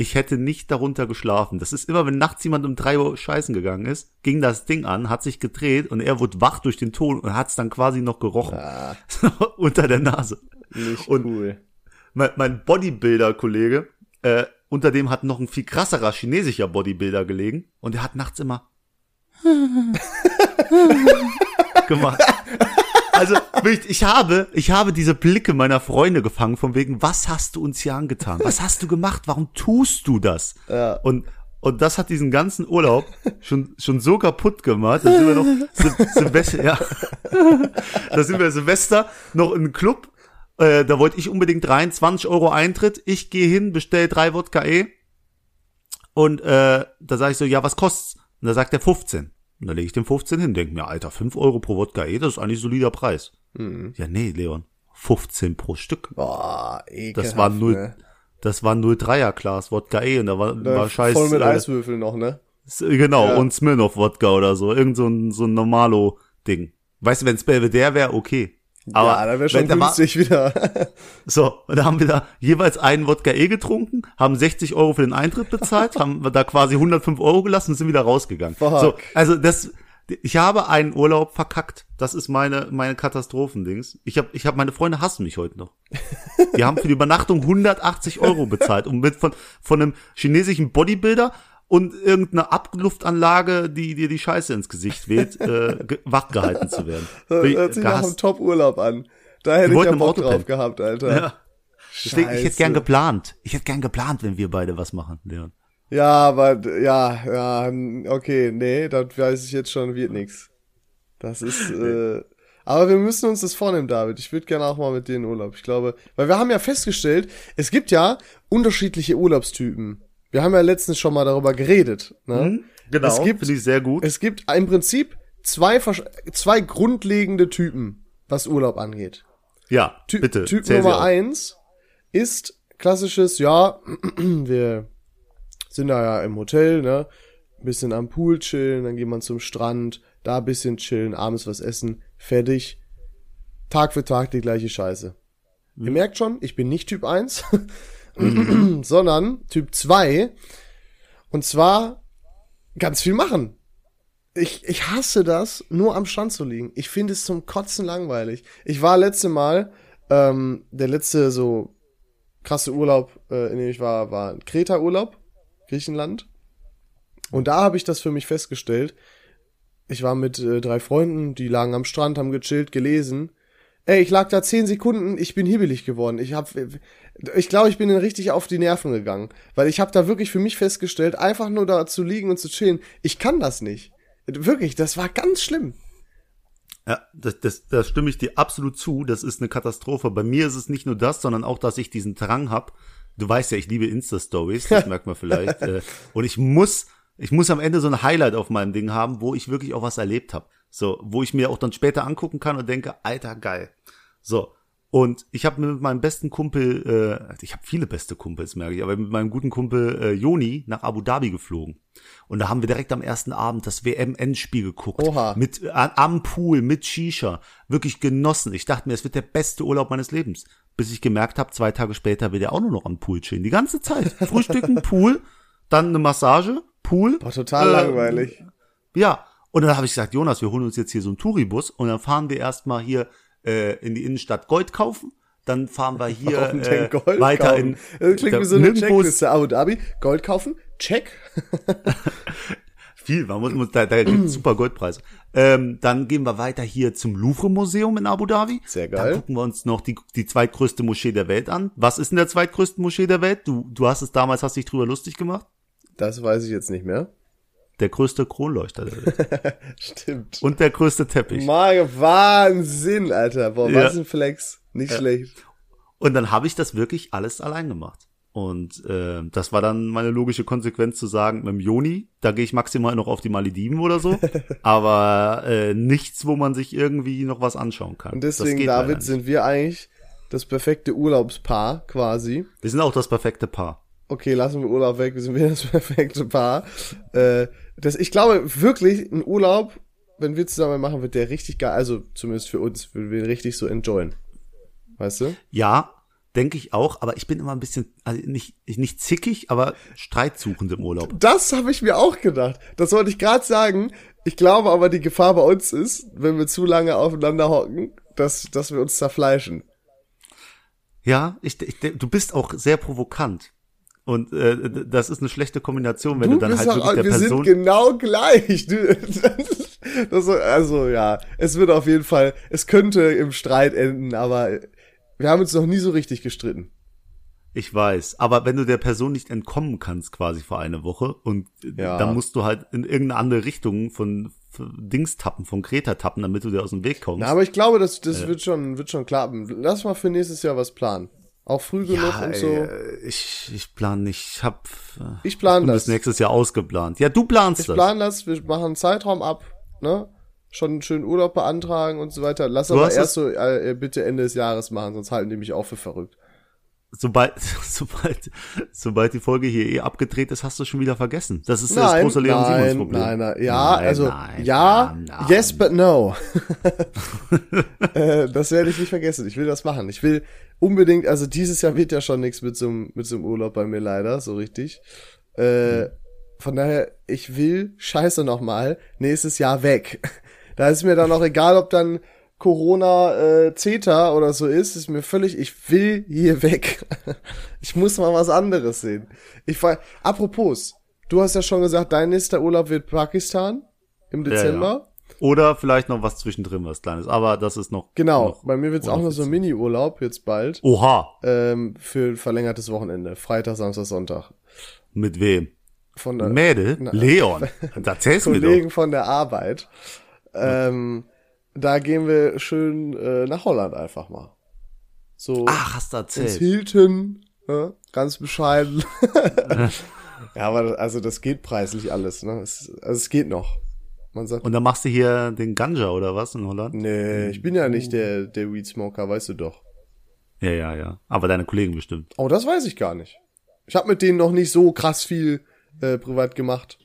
ich hätte nicht darunter geschlafen. Das ist immer, wenn nachts jemand um drei Uhr scheißen gegangen ist, ging das Ding an, hat sich gedreht und er wurde wach durch den Ton und hat es dann quasi noch gerochen. Ah. unter der Nase. Nicht und cool. Mein, mein Bodybuilder-Kollege, äh, unter dem hat noch ein viel krasserer chinesischer Bodybuilder gelegen und der hat nachts immer gemacht. Also, ich habe, ich habe diese Blicke meiner Freunde gefangen, von wegen, was hast du uns hier angetan? Was hast du gemacht? Warum tust du das? Ja. Und, und das hat diesen ganzen Urlaub schon, schon so kaputt gemacht. Da sind wir noch Silvester, ja. Da sind wir Silvester noch in einem Club. Äh, da wollte ich unbedingt rein, 20 Euro Eintritt. Ich gehe hin, bestell drei Wodka E. Und äh, da sage ich so, ja, was kostet's? Und da sagt er 15. Und da lege ich den 15 hin, denke mir, Alter, 5 Euro pro Wodka eh, das ist eigentlich ein solider Preis. Mhm. Ja, nee, Leon, 15 pro Stück. Boah, ekelhaft, Das war 0, ne? das war 03er Glas Wodka eh und da war, da war scheiße. Voll mit äh, Eiswürfeln noch, ne? Genau, ja. und Smirnoff Wodka oder so, irgend so ein, so ein normalo Ding. Weißt du, wenn es Belvedere wäre, okay. Aber ja, da wäre schon günstig war, wieder. so, und da haben wir da jeweils einen Wodka E getrunken, haben 60 Euro für den Eintritt bezahlt, haben da quasi 105 Euro gelassen und sind wieder rausgegangen. Fuck. So, also das, ich habe einen Urlaub verkackt. Das ist meine meine Katastrophendings. Ich habe ich hab meine Freunde hassen mich heute noch. Die haben für die Übernachtung 180 Euro bezahlt, um mit von von einem chinesischen Bodybuilder und irgendeine Abluftanlage, die dir die Scheiße ins Gesicht weht, äh, wachgehalten zu werden. Das hört sich nach einem Top-Urlaub an. Da hätte ich ja Bock drauf pennen. gehabt, Alter. Ja. Deswegen, ich hätte gern geplant. Ich hätte gern geplant, wenn wir beide was machen, Leon. Ja, aber ja, ja, okay, nee, das weiß ich jetzt schon, wird nix. Das ist, äh, aber wir müssen uns das vornehmen, David. Ich würde gerne auch mal mit denen Urlaub. Ich glaube, weil wir haben ja festgestellt, es gibt ja unterschiedliche Urlaubstypen. Wir haben ja letztens schon mal darüber geredet. Ne? Mhm, genau, es gibt, ich sehr gut. Es gibt im Prinzip zwei, zwei grundlegende Typen, was Urlaub angeht. Ja, Ty bitte. Typ Nummer eins ist klassisches, ja, wir sind da ja im Hotel, ne? Ein bisschen am Pool chillen, dann geht man zum Strand, da ein bisschen chillen, abends was essen, fertig. Tag für Tag die gleiche Scheiße. Mhm. Ihr merkt schon, ich bin nicht Typ 1. sondern Typ 2. Und zwar ganz viel machen. Ich, ich hasse das, nur am Strand zu liegen. Ich finde es zum Kotzen langweilig. Ich war letzte Mal, ähm, der letzte so krasse Urlaub, äh, in dem ich war, war Kreta-Urlaub, Griechenland. Und da habe ich das für mich festgestellt. Ich war mit äh, drei Freunden, die lagen am Strand, haben gechillt, gelesen. Ey, ich lag da zehn Sekunden, ich bin hibbelig geworden. Ich hab, ich glaube, ich bin ihnen richtig auf die Nerven gegangen, weil ich habe da wirklich für mich festgestellt, einfach nur da zu liegen und zu chillen, ich kann das nicht. Wirklich, das war ganz schlimm. Ja, das, das, das stimme ich dir absolut zu. Das ist eine Katastrophe. Bei mir ist es nicht nur das, sondern auch, dass ich diesen Drang hab. Du weißt ja, ich liebe Insta-Stories, das merkt man vielleicht. äh, und ich muss, ich muss am Ende so ein Highlight auf meinem Ding haben, wo ich wirklich auch was erlebt habe. So, wo ich mir auch dann später angucken kann und denke, alter, geil. So. Und ich habe mit meinem besten Kumpel, äh, ich habe viele beste Kumpels, merke ich, aber mit meinem guten Kumpel äh, Joni nach Abu Dhabi geflogen. Und da haben wir direkt am ersten Abend das WM-Endspiel geguckt. Oha. Mit äh, am Pool, mit Shisha. Wirklich genossen. Ich dachte mir, es wird der beste Urlaub meines Lebens. Bis ich gemerkt habe, zwei Tage später wird er auch nur noch am Pool chillen. Die ganze Zeit. Frühstücken, Pool, dann eine Massage, Pool. War total äh, langweilig. Ja. Und dann habe ich gesagt, Jonas, wir holen uns jetzt hier so einen Touribus und dann fahren wir erstmal hier äh, in die Innenstadt Gold kaufen. Dann fahren wir hier Warum äh, Gold weiter kaufen? in. Das klingt wie so eine ist Checkliste. Abu Dhabi, Gold kaufen, check. Viel, man muss, da, da gibt's super Goldpreise. Ähm, dann gehen wir weiter hier zum Louvre-Museum in Abu Dhabi. Sehr geil. Dann gucken wir uns noch die, die zweitgrößte Moschee der Welt an. Was ist denn der zweitgrößte Moschee der Welt? Du, du hast es damals, hast dich drüber lustig gemacht. Das weiß ich jetzt nicht mehr. Der größte Kronleuchter der Welt. Stimmt. Und der größte Teppich. Mario, Wahnsinn, Alter. Boah, Ja. was ein Flex. Nicht schlecht. Und dann habe ich das wirklich alles allein gemacht. Und äh, das war dann meine logische Konsequenz zu sagen, mit dem Joni, da gehe ich maximal noch auf die Malediven oder so, aber äh, nichts, wo man sich irgendwie noch was anschauen kann. Und deswegen, David, sind wir eigentlich das perfekte Urlaubspaar, quasi. wir sind auch das perfekte Paar. Okay, lassen wir Urlaub weg, wir sind wir das perfekte Paar. Äh, das, ich glaube wirklich, ein Urlaub, wenn wir zusammen machen, wird der richtig geil. Also zumindest für uns, würden wir ihn richtig so enjoyen. Weißt du? Ja, denke ich auch, aber ich bin immer ein bisschen, also nicht, nicht zickig, aber streitsuchend im Urlaub. Das habe ich mir auch gedacht. Das wollte ich gerade sagen. Ich glaube aber, die Gefahr bei uns ist, wenn wir zu lange aufeinander hocken, dass, dass wir uns zerfleischen. Ja, ich, ich, du bist auch sehr provokant. Und äh, das ist eine schlechte Kombination, wenn du, dann bist halt wirklich der wir Person. sind genau gleich. Du, das, also ja, es wird auf jeden Fall, es könnte im Streit enden, aber wir haben uns noch nie so richtig gestritten. Ich weiß, aber wenn du der Person nicht entkommen kannst, quasi für eine Woche, und äh, Ja. dann musst du halt in irgendeine andere Richtung von, von Dings tappen, von Kreta tappen, damit du dir aus dem Weg kommst. Na, aber ich glaube, das, das wird schon, wird schon klappen. Lass mal für nächstes Jahr was planen. Auch früh genug ja, und so. äh, ich, ich plan nicht, ich hab äh, Ich plan das. bis nächstes Jahr ausgeplant. Ja, du planst Ich das. plan das, wir machen einen Zeitraum ab, ne? Schon einen schönen Urlaub beantragen und so weiter. Lass Du aber erst so äh, bitte Ende des Jahres machen, sonst halten die mich auch für verrückt. sobald, sobald, sobald die Folge hier eh abgedreht ist, hast du schon wieder vergessen. Das ist das große Leon Simons nein, Problem. nein, nein, ja, Nein, also nein, ja, nein, nein. yes but no. äh, das werde ich nicht vergessen. Ich will das machen. Ich will unbedingt, also dieses Jahr wird ja schon nichts mit so einem mit so einem Urlaub bei mir leider, so richtig. Äh, von daher, ich will scheiße nochmal nächstes Jahr weg. Da ist mir dann auch egal, ob dann Corona äh, Zeta oder so ist, ist mir völlig, ich will hier weg. ich muss mal was anderes sehen. Ich war, apropos, du hast ja schon gesagt, dein nächster Urlaub wird Pakistan im. Dezember. Oder vielleicht noch was zwischendrin, was Kleines. Aber das ist noch. Genau, Noch bei mir wird's auch noch so ein. Mini-Urlaub jetzt bald, Oha. ähm, für ein verlängertes Wochenende. Freitag, Samstag, Sonntag. Mit wem? Von der Mädel? Na- Leon. Erzähl's mir doch. Kollegen von der Arbeit. Ähm, da gehen wir schön äh, nach Holland einfach mal. So Ach, hast du ins erzählt. Hilton, ne? ganz bescheiden. ja, aber das- also das geht preislich alles, ne? Es, also es geht noch. Man sagt, Und dann machst du hier den Ganja oder was in Holland? nee, ich bin ja nicht der, der Weed Smoker, weißt du doch. Ja, ja, ja. Aber deine Kollegen bestimmt. Oh, das weiß ich gar nicht. Ich habe mit denen noch nicht so krass viel äh, privat gemacht.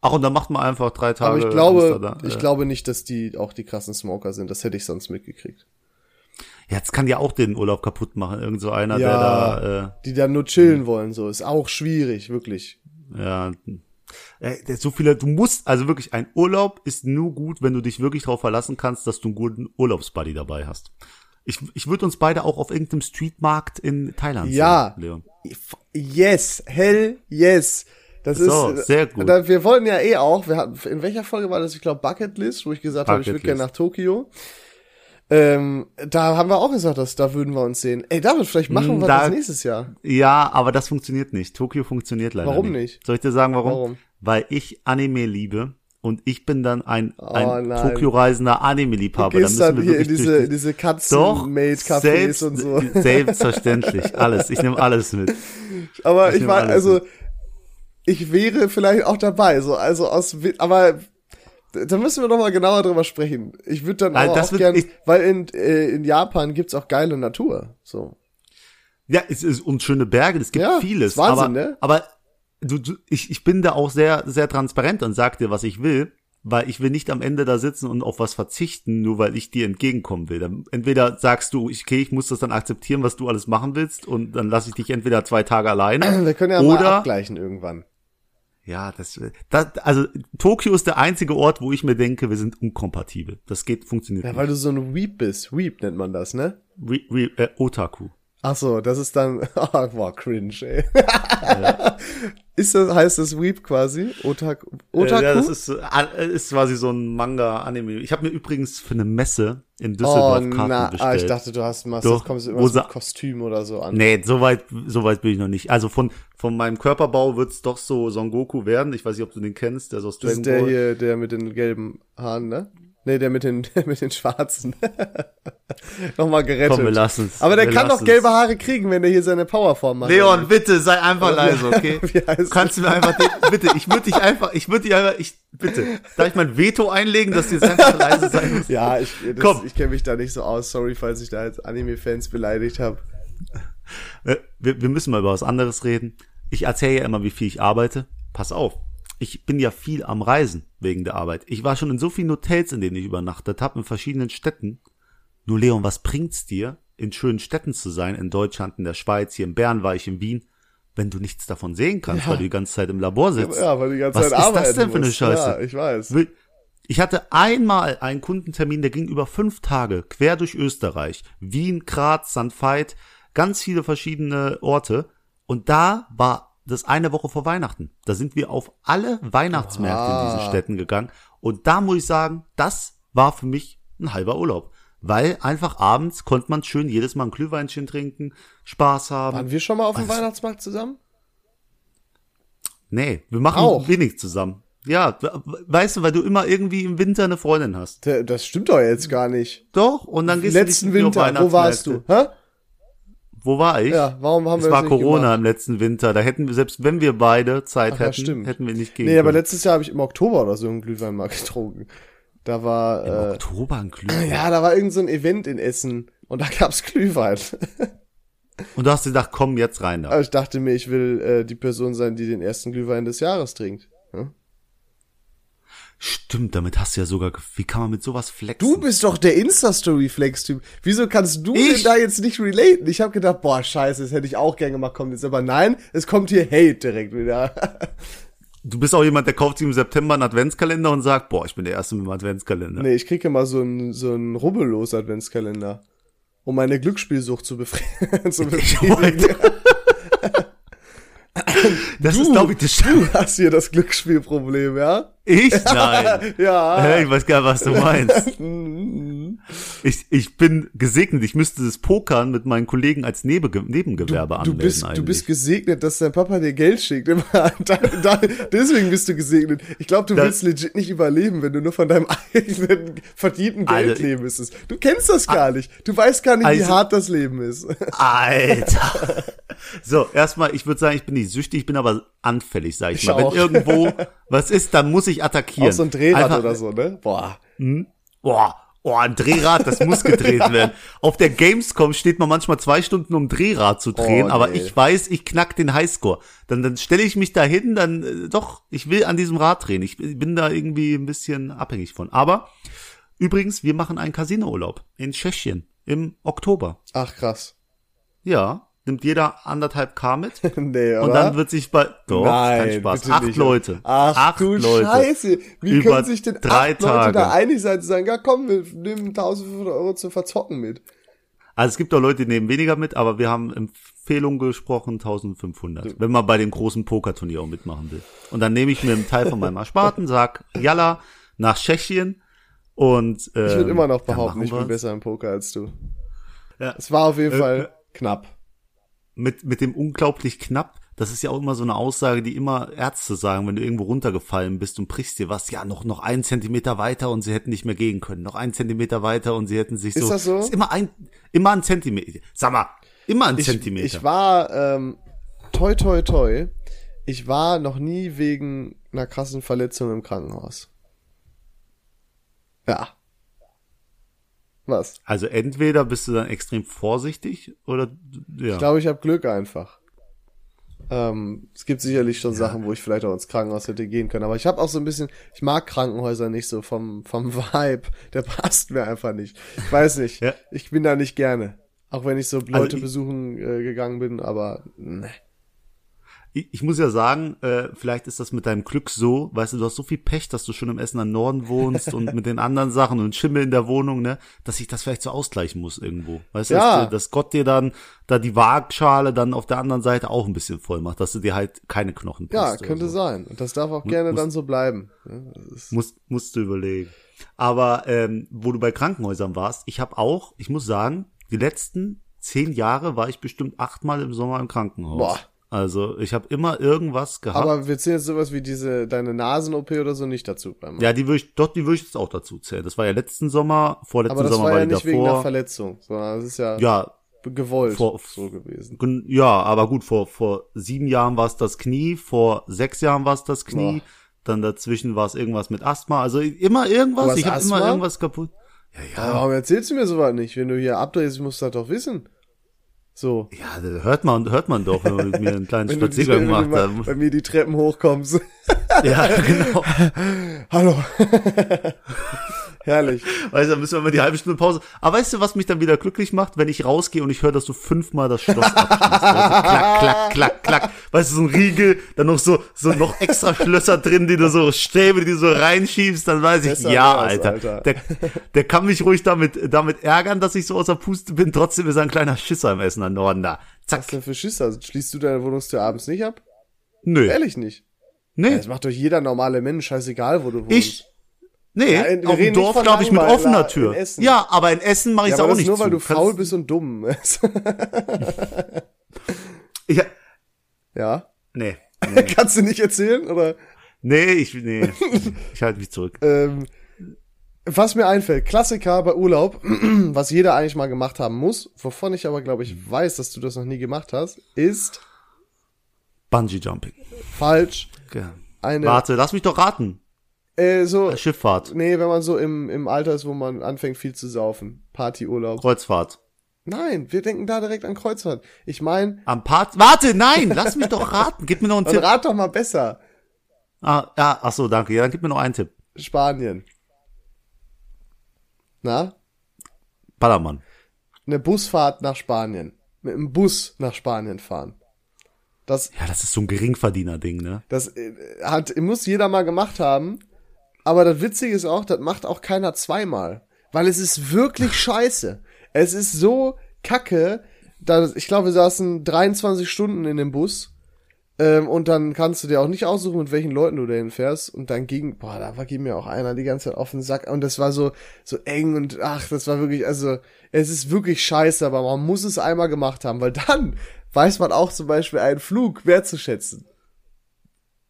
Ach, und dann macht man einfach drei Tage. Aber ich glaube, ich Äh, glaube nicht, dass die auch die krassen Smoker sind. Das hätte ich sonst mitgekriegt. Ja, jetzt kann ja auch den Urlaub kaputt machen. Irgend so einer, Ja. der Die dann nur chillen wollen, so ist auch schwierig, wirklich. da, äh, ja. Äh, so viele, du musst, also wirklich, ein Urlaub ist nur gut, wenn du dich wirklich darauf verlassen kannst, dass du einen guten Urlaubsbuddy dabei hast. Ich, ich würde uns beide auch auf irgendeinem Streetmarkt in Thailand Ja. sehen, Leon. Yes, hell yes. Das So, ist sehr gut. Wir wollten ja eh auch, wir hatten, in welcher Folge war das? Ich glaube Bucket List, wo ich gesagt habe, ich würde Bucket gerne nach Tokio. Ähm, da haben wir auch gesagt, dass da würden wir uns sehen. Ey, David, vielleicht machen Mm, wir da- das nächstes Jahr. Ja, aber das funktioniert nicht. Tokio funktioniert leider Warum nicht. nicht? Soll ich dir sagen, warum? Warum? Weil ich Anime liebe und ich bin dann ein, Oh, ein. Tokio-reisender Anime-Liebhaber. Dann müssen wir hier in wirklich diese, durch diese Katzen-Made-Cafés und so. selbstverständlich. Alles. Ich nehme alles mit. Aber Ich ich war, also, ich wäre vielleicht auch dabei, so, also aus, aber da müssen wir noch mal genauer drüber sprechen. Ich würde dann das auch wird- gern, ich- weil in, äh, in Japan gibt's auch geile Natur, so. Ja, es ist und schöne Berge, es gibt Ja, vieles. Wahnsinn, aber, ne? aber du, du, ich, ich bin da auch sehr, sehr transparent und sag dir, was ich will, weil ich will nicht am Ende da sitzen und auf was verzichten, nur weil ich dir entgegenkommen will. Dann, entweder sagst du, ich- okay, ich muss das dann akzeptieren, was du alles machen willst, und dann lasse ich dich entweder zwei Tage alleine. Wir können ja mal Oder- abgleichen irgendwann. Ja, das, das, also Tokio ist der einzige Ort, wo ich mir denke, wir sind unkompatibel. Das geht, funktioniert Ja, nicht. weil du so ein Weep bist. Weep nennt man das, ne? Re, re, äh, Otaku. Ach so, das ist dann, oh, boah, cringe, ey. ist das, heißt das Weep quasi? Otak, Otaku? Äh, Ja, das ist, so- äh, ist quasi so ein Manga-Anime. Ich habe mir übrigens für eine Messe in Düsseldorf oh, Karten na, bestellt. ah, ich dachte, du hast mal, Doch, das kommst du immer mit Kostüm oder so an. Nee, so weit, so weit bin ich noch nicht. Also von, von meinem Körperbau wird's doch so Son Goku werden. Ich weiß nicht, ob du den kennst, der ist aus Das Dragon ist der Ball. hier, der mit den gelben Haaren, ne? Nee, der mit den, der mit den schwarzen. Nochmal gerettet. Komm, wir lassen's. Aber der Wir kann doch gelbe Haare kriegen, wenn der hier seine Powerform macht. Leon, bitte, sei einfach leise, okay? Wie heißt Du kannst du mir einfach, bitte, ich würde dich einfach, ich würde dich einfach, ich, bitte, darf ich mein Veto einlegen, dass du jetzt einfach leise sein musst? Ja, ich, das, Komm. ich kenne mich da nicht so aus. Sorry, falls ich da jetzt Anime-Fans beleidigt habe. Äh, Wir, wir müssen mal über was anderes reden. Ich erzähle ja immer, wie viel ich arbeite. Pass auf. Ich bin ja viel am Reisen wegen der Arbeit. Ich war schon in so vielen Hotels, in denen ich übernachtet habe, in verschiedenen Städten. Nur Leon, was bringt's dir, in schönen Städten zu sein, in Deutschland, in der Schweiz, hier in Bern war ich, in Wien, wenn du nichts davon sehen kannst, Ja. weil du die ganze Zeit im Labor sitzt? Ja, weil die ganze was Zeit ist arbeiten das denn für eine musst. Scheiße? Ja, ich weiß. Ich hatte einmal einen Kundentermin, der ging über fünf Tage, quer durch Österreich. Wien, Graz, St. Veit, ganz viele verschiedene Orte. Und da war das eine Woche vor Weihnachten. Da sind wir auf alle Weihnachtsmärkte in diesen Ah. Städten gegangen. Und da muss ich sagen, das war für mich ein halber Urlaub. Weil einfach abends konnte man schön jedes Mal ein Glühweinchen trinken, Spaß haben. Waren wir schon mal auf dem Was? Weihnachtsmarkt zusammen? Nee, wir machen Auch. wenig zusammen. Ja, we- weißt du, weil du immer irgendwie im Winter eine Freundin hast. Das stimmt doch jetzt gar nicht. Doch, und dann gehst Letzten du Winter, wo warst du? Hä? Wo war ich? Ja, warum haben es wir war das nicht Corona gemacht? im letzten Winter. Da hätten wir, selbst wenn wir beide Zeit Ach ja, hätten, stimmt. hätten wir nicht gehen Nee, aber können. letztes Jahr habe ich im Oktober oder so einen Glühwein mal getrunken. Da war, Im äh, Oktober ein Glühwein. ja, da war irgend so ein Event in Essen und da gab's Glühwein. Und du hast dir gedacht, komm jetzt rein da. Aber ich dachte mir, ich will äh, die Person sein, die den ersten Glühwein des Jahres trinkt. Stimmt, damit hast du ja sogar, wie kann man mit sowas flexen? Du bist doch der Insta-Story-Flex-Typ. Wieso kannst du Ich? denn da jetzt nicht relaten? Ich habe gedacht, boah, scheiße, das hätte ich auch gern gemacht, kommt jetzt aber nein, es kommt hier Hate direkt wieder. Du bist auch jemand, der kauft sich im September einen Adventskalender und sagt, boah, ich bin der Erste mit dem Adventskalender. nee, ich kriege immer so einen so einen rubbellos Adventskalender, um meine Glücksspielsucht zu, befri zu befriedigen. das Du, ist, glaube ich, das Du hast hier das Glücksspielproblem, ja? Ich? Nein. Ja. Ich weiß gar nicht, was du meinst. Ich, ich bin gesegnet. Ich müsste das Pokern mit meinen Kollegen als Nebege Nebengewerbe Du anmelden bist, du bist gesegnet, dass dein Papa dir Geld schickt. Da, da, deswegen bist du gesegnet. Ich glaube, du Das- willst legit nicht überleben, wenn du nur von deinem eigenen verdienten Geld Alter, leben müsstest. Du kennst das gar nicht. Du weißt gar nicht, wie Also- hart das Leben ist. Alter. So, erstmal, ich würde sagen, ich bin nicht süchtig, ich bin aber anfällig, sag ich, Ich mal. auch. Wenn irgendwo was ist, dann muss ich attackieren. Auch so ein Drehrad Einfach- oder so, ne? Boah. Boah, oh, ein Drehrad, das muss gedreht werden. Auf der Gamescom steht man manchmal zwei Stunden, um Drehrad zu drehen, Oh, aber ich weiß, ich knack den Highscore. Dann, dann stelle ich mich da hin, dann, äh, doch, ich will an diesem Rad drehen. Ich bin da irgendwie ein bisschen abhängig von. Aber, übrigens, wir machen einen Casinourlaub in Tschechien im Oktober. Ach, krass. Ja, nimmt jeder anderthalb K mit. nee, oder? Und dann wird sich bei, doch, Nein, kein Spaß, acht nicht. Leute. Ach acht du Leute. Scheiße. Wie Über können sich denn drei acht Leute da Tage. einig sein zu sagen, ja komm, wir nehmen 1500 Euro zu verzocken mit. Also es gibt auch Leute, die nehmen weniger mit, aber wir haben Empfehlungen gesprochen, 1500. Wenn man bei dem großen Pokerturnier auch mitmachen will. Und dann nehme ich mir einen Teil von meinem Ersparten, sag, Jalla, nach Tschechien und, ähm, Ich würde immer noch behaupten, ich bin besser im Poker als du. Ja. Es war auf jeden Äh, Fall knapp. Mit, mit dem unglaublich knapp, das ist ja auch immer so eine Aussage, die immer Ärzte sagen, wenn du irgendwo runtergefallen bist und brichst dir was, ja, noch, noch einen Zentimeter weiter und sie hätten nicht mehr gehen können, noch einen Zentimeter weiter und sie hätten sich Ist so, das so? Ist immer ein, immer ein Zentimeter, sag mal, immer ein Ich, Zentimeter. ich war, ähm, toi toi toi, ich war noch nie wegen einer krassen Verletzung im Krankenhaus. Ja. Was? also entweder bist du dann extrem vorsichtig oder, ja. Ich glaube, ich habe Glück einfach. Ähm, es gibt sicherlich schon Sachen, wo ich vielleicht auch ins Krankenhaus hätte gehen können. Aber ich habe auch so ein bisschen, ich mag Krankenhäuser nicht so vom, vom Vibe. Der passt mir einfach nicht. Ich weiß nicht. Ja. Ich bin da nicht gerne. Auch wenn ich so Leute Also besuchen äh, gegangen bin, aber ne. Ich, ich muss ja sagen, äh, vielleicht ist das mit deinem Glück so, weißt du, du hast so viel Pech, dass du schon im Essener Norden wohnst und mit den anderen Sachen und Schimmel in der Wohnung, ne, dass ich das vielleicht so ausgleichen muss irgendwo. Weißt du, Ja. dass, dir- dass Gott dir dann da die Waagschale dann auf der anderen Seite auch ein bisschen voll macht, dass du dir halt keine Knochen Ja, könnte so. sein. Und das darf auch gerne muss- dann so bleiben. Musst, musst du überlegen. Aber ähm, wo du bei Krankenhäusern warst, ich habe auch, ich muss sagen, die letzten zehn Jahre war ich bestimmt achtmal im Sommer im Krankenhaus. Boah. Also ich habe immer irgendwas gehabt. aber wir zählen jetzt sowas wie diese, deine Nasen-OP oder so nicht dazu. Beim Ja, die würde ich, doch, die würde ich jetzt auch dazu zählen. Das war ja letzten Sommer, vorletzten aber das Sommer war war ja die nicht wegen einer. Verletzung, sondern das ist ja, Ja, gewollt vor- so gewesen. ja, aber gut, vor, vor sieben Jahren war es das Knie, vor sechs Jahren war es das Knie, Boah. dann dazwischen war es irgendwas mit Asthma, also immer irgendwas, ich habe immer irgendwas kaputt. Ja, warum erzählst du mir sowas nicht? Wenn du hier abdrehst, musst du das doch wissen. So. Ja, das hört man, hört man doch, wenn man mit mir einen kleinen Wenn Spaziergang wenn macht. dann- bei mir die Treppen hochkommst. Ja, genau. Hallo. Herrlich. Weißt du, dann müssen wir mal die halbe Stunde Pause. Aber weißt du, was mich dann wieder glücklich macht, wenn ich rausgehe und ich höre, dass du fünfmal das Schloss abschließt. Du, klack, klack, klack, klack. Weißt du, so ein Riegel, dann noch so, so noch extra Schlösser drin, die du so Stäbe, die du so reinschiebst, dann weiß ich, Besser ja, Alter. Alter. Der, der kann mich ruhig damit, damit ärgern, dass ich so außer Puste bin. Trotzdem ist er ein kleiner Schisser im Essener Norden da. Was Zack. denn für Schisser? Schließt du deine Wohnungstür abends nicht ab? Nö. Ehrlich nicht. Nee. Das macht doch jeder normale Mensch, scheißegal, wo du wohnst. Ich, nee, Ja, auf dem Dorf glaube ich mit offener Tür. Ja, aber in Essen mache ich ja, es aber auch nicht nur, weil zu. du faul bist und dumm. Ich, ja. nee. Kannst du nicht erzählen, oder? Nee, ich, nee. ich halte mich zurück. Ähm, was mir einfällt, Klassiker bei Urlaub, was jeder eigentlich mal gemacht haben muss, wovon ich aber, glaube ich, weiß, dass du das noch nie gemacht hast, ist Bungee Jumping. falsch. Okay. Eine, Warte, lass mich doch raten. Äh, so, Schifffahrt, nee, wenn man so im, im Alter ist, wo man anfängt viel zu saufen. Partyurlaub. Kreuzfahrt. Nein, wir denken da direkt an Kreuzfahrt. Ich meine, Am Part. Warte, nein, lass mich doch raten. Gib mir noch einen Tipp. rat doch mal besser. Ah, ja, ach so, danke. Ja, dann gib mir noch einen Tipp. Spanien. Na? Ballermann. Eine Busfahrt nach Spanien. Mit einem Bus nach Spanien fahren. Das, Ja, das ist so ein Geringverdiener-Ding, ne? das äh, hat, muss jeder mal gemacht haben. Aber das Witzige ist auch, das macht auch keiner zweimal. Weil es ist wirklich scheiße. Es ist so kacke. Da, ich glaube, wir saßen 23 Stunden in dem Bus. Ähm, und dann kannst du dir auch nicht aussuchen, mit welchen Leuten du dahin fährst. Und dann ging, boah, da war ging mir auch einer die ganze Zeit auf den Sack. Und das war so, so eng und ach, das war wirklich, also, es ist wirklich scheiße, aber man muss es einmal gemacht haben, weil dann weiß man auch zum Beispiel einen Flug wertzuschätzen.